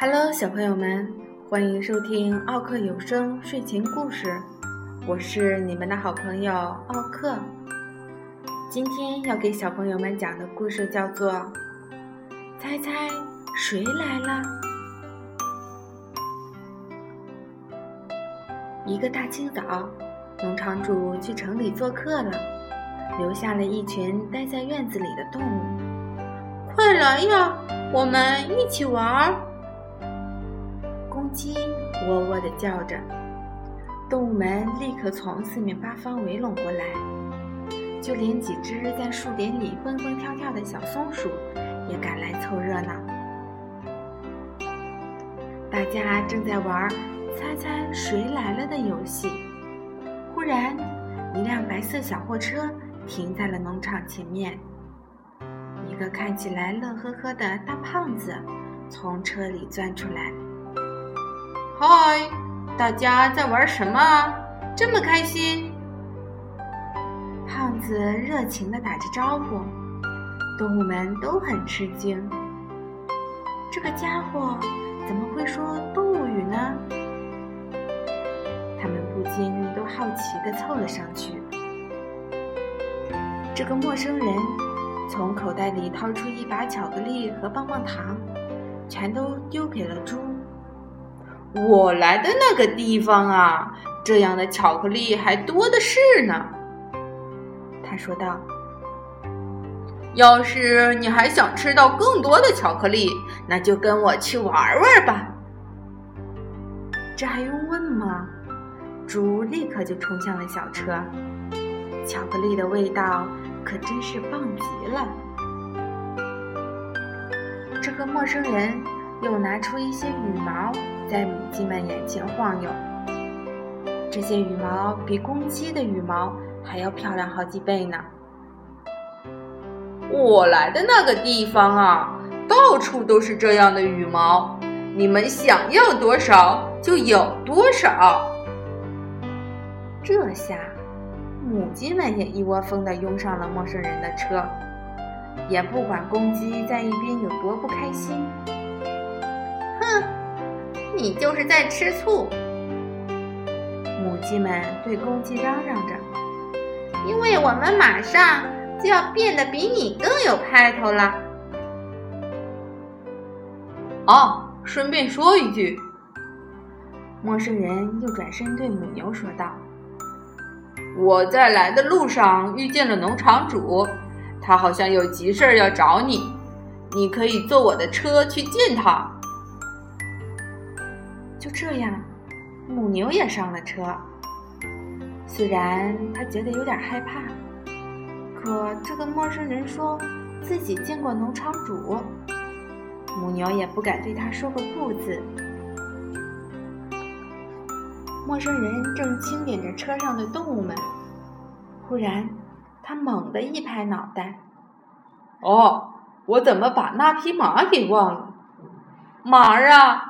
Hello，小朋友们，欢迎收听奥克有声睡前故事。我是你们的好朋友奥克。今天要给小朋友们讲的故事叫做《猜猜谁来了》。一个大清早，农场主去城里做客了，留下了一群待在院子里的动物。快来呀，我们一起玩儿！鸡喔喔地叫着，动物们立刻从四面八方围拢过来，就连几只在树林里蹦蹦跳跳的小松鼠也赶来凑热闹。大家正在玩“猜猜谁来了”的游戏，忽然，一辆白色小货车停在了农场前面。一个看起来乐呵呵的大胖子从车里钻出来。嗨，大家在玩什么？这么开心？胖子热情地打着招呼，动物们都很吃惊。这个家伙怎么会说动物语呢？他们不禁都好奇地凑了上去。这个陌生人从口袋里掏出一把巧克力和棒棒糖，全都丢给了猪。我来的那个地方啊，这样的巧克力还多的是呢。他说道：“要是你还想吃到更多的巧克力，那就跟我去玩玩吧。”这还用问吗？猪立刻就冲向了小车，巧克力的味道可真是棒极了。这个陌生人又拿出一些羽毛。在母鸡们眼前晃悠，这些羽毛比公鸡的羽毛还要漂亮好几倍呢。我来的那个地方啊，到处都是这样的羽毛，你们想要多少就有多少。这下，母鸡们也一窝蜂地拥上了陌生人的车，也不管公鸡在一边有多不开心。哼！你就是在吃醋，母鸡们对公鸡嚷嚷着：“因为我们马上就要变得比你更有派头了。”哦，顺便说一句，陌生人又转身对母牛说道：“我在来的路上遇见了农场主，他好像有急事要找你，你可以坐我的车去见他。”就这样，母牛也上了车。虽然他觉得有点害怕，可这个陌生人说自己见过农场主，母牛也不敢对他说个不字。陌生人正清点着车上的动物们，忽然，他猛地一拍脑袋：“哦，我怎么把那匹马给忘了？马儿啊！”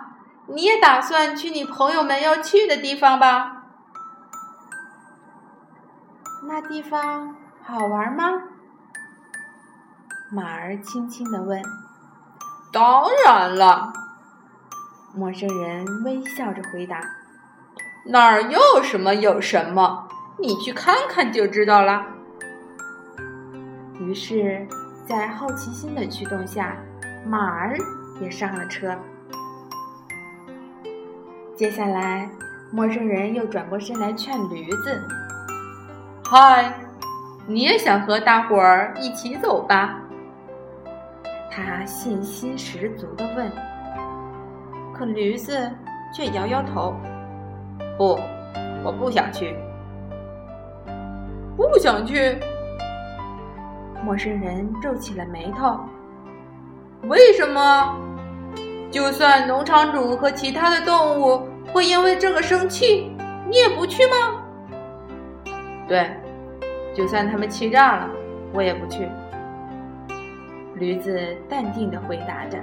你也打算去你朋友们要去的地方吧？那地方好玩吗？马儿轻轻地问。当然了，陌生人微笑着回答。那儿有什么有什么，你去看看就知道了。于是，在好奇心的驱动下，马儿也上了车。接下来，陌生人又转过身来劝驴子：“嗨，你也想和大伙儿一起走吧？”他信心十足地问。可驴子却摇摇头：“不，我不想去，不想去。”陌生人皱起了眉头：“为什么？”就算农场主和其他的动物会因为这个生气，你也不去吗？对，就算他们气炸了，我也不去。驴子淡定的回答着，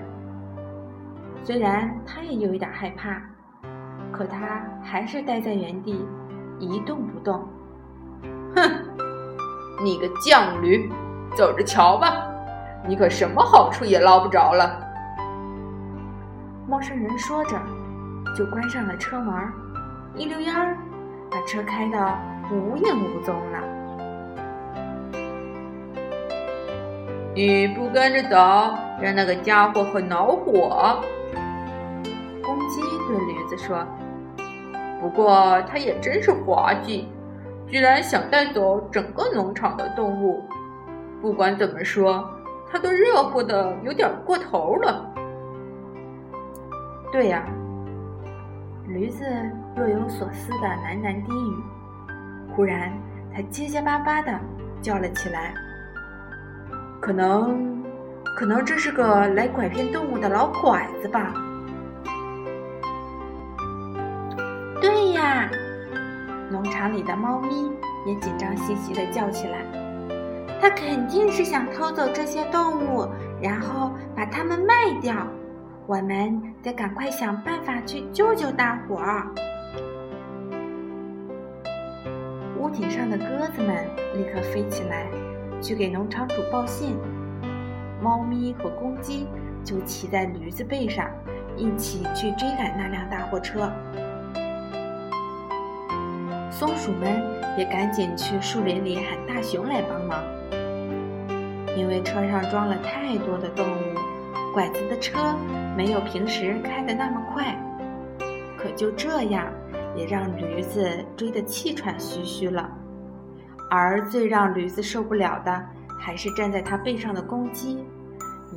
虽然他也有一点害怕，可他还是待在原地一动不动。哼，你个犟驴，走着瞧吧，你可什么好处也捞不着了。陌生人说着，就关上了车门，一溜烟儿把车开得无影无踪了。你不跟着走，让那个家伙很恼火。公鸡对驴子说：“不过他也真是滑稽，居然想带走整个农场的动物。不管怎么说，他都热乎的有点过头了。”对呀，驴子若有所思的喃喃低语。忽然，他结结巴巴的叫了起来。可能，可能这是个来拐骗动物的老拐子吧？对呀，农场里的猫咪也紧张兮兮的叫起来。他肯定是想偷走这些动物，然后把它们卖掉。我们得赶快想办法去救救大伙儿。屋顶上的鸽子们立刻飞起来。去给农场主报信，猫咪和公鸡就骑在驴子背上，一起去追赶那辆大货车。松鼠们也赶紧去树林里喊大熊来帮忙，因为车上装了太多的动物，拐子的车没有平时开的那么快。可就这样，也让驴子追得气喘吁吁了。而最让驴子受不了的，还是站在它背上的公鸡，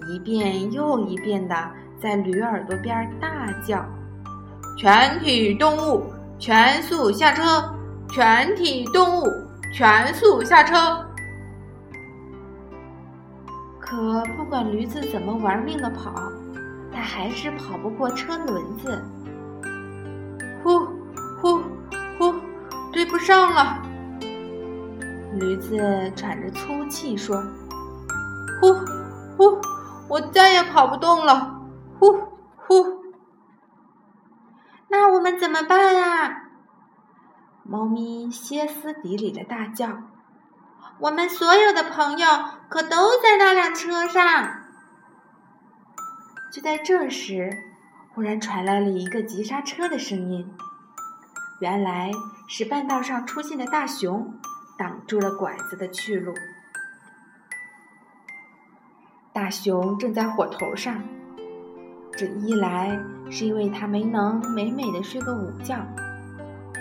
一遍又一遍地在驴耳朵边大叫：“全体动物全速下车！全体动物全速下车！”可不管驴子怎么玩命的跑，它还是跑不过车轮子。呼呼呼，追不上了！驴子喘着粗气说：“呼，呼，我再也跑不动了，呼，呼。那我们怎么办啊？”猫咪歇斯底里的大叫：“我们所有的朋友可都在那辆车上。”就在这时，忽然传来了一个急刹车的声音，原来是半道上出现的大熊。挡住了拐子的去路。大熊正在火头上，这一来是因为他没能美美的睡个午觉，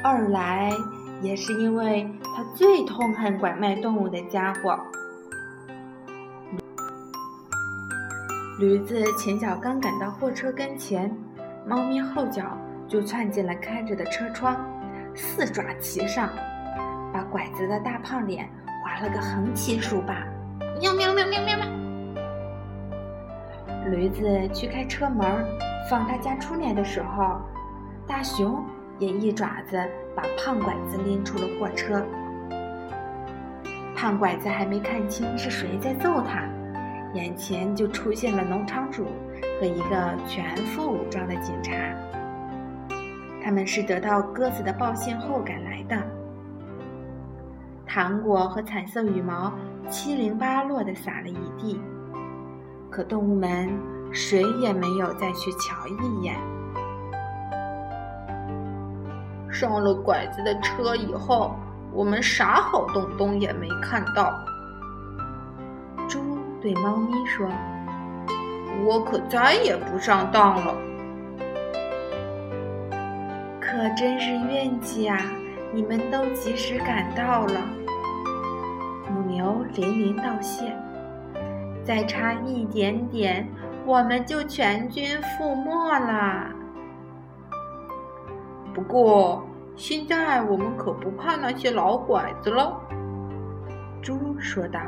二来也是因为他最痛恨拐卖动物的家伙。驴子前脚刚赶到货车跟前，猫咪后脚就窜进了开着的车窗，四爪齐上。把拐子的大胖脸划了个横七竖八，喵喵喵喵喵喵。驴子去开车门放他家出来的时候，大熊也一爪子把胖拐子拎出了货车。胖拐子还没看清是谁在揍他，眼前就出现了农场主和一个全副武装的警察。他们是得到鸽子的报信后赶来的。糖果和彩色羽毛七零八落地洒了一地，可动物们谁也没有再去瞧一眼。上了拐子的车以后，我们啥好东东也没看到。猪对猫咪说：“我可再也不上当了。”可真是运气啊！你们都及时赶到了。母牛连连道谢，再差一点点，我们就全军覆没了。不过现在我们可不怕那些老拐子了，猪说道，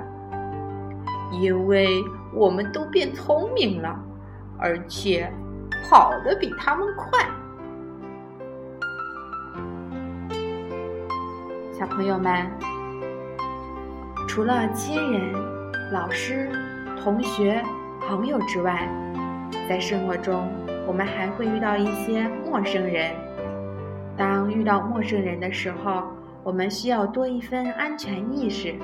因为我们都变聪明了，而且跑得比他们快。小朋友们。除了亲人、老师、同学、朋友之外，在生活中，我们还会遇到一些陌生人。当遇到陌生人的时候，我们需要多一份安全意识，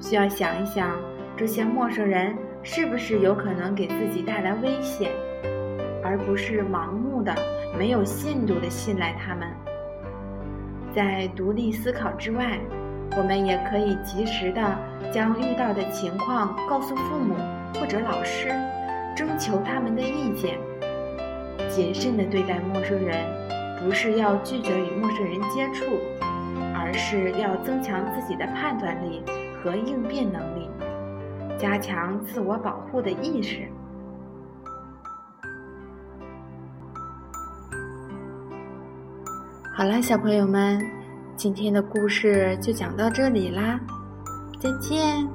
需要想一想，这些陌生人是不是有可能给自己带来危险，而不是盲目的、没有限度的信赖他们。在独立思考之外，我们也可以及时的将遇到的情况告诉父母或者老师，征求他们的意见。谨慎的对待陌生人，不是要拒绝与陌生人接触，而是要增强自己的判断力和应变能力，加强自我保护的意识。好了，小朋友们，今天的故事就讲到这里啦，再见。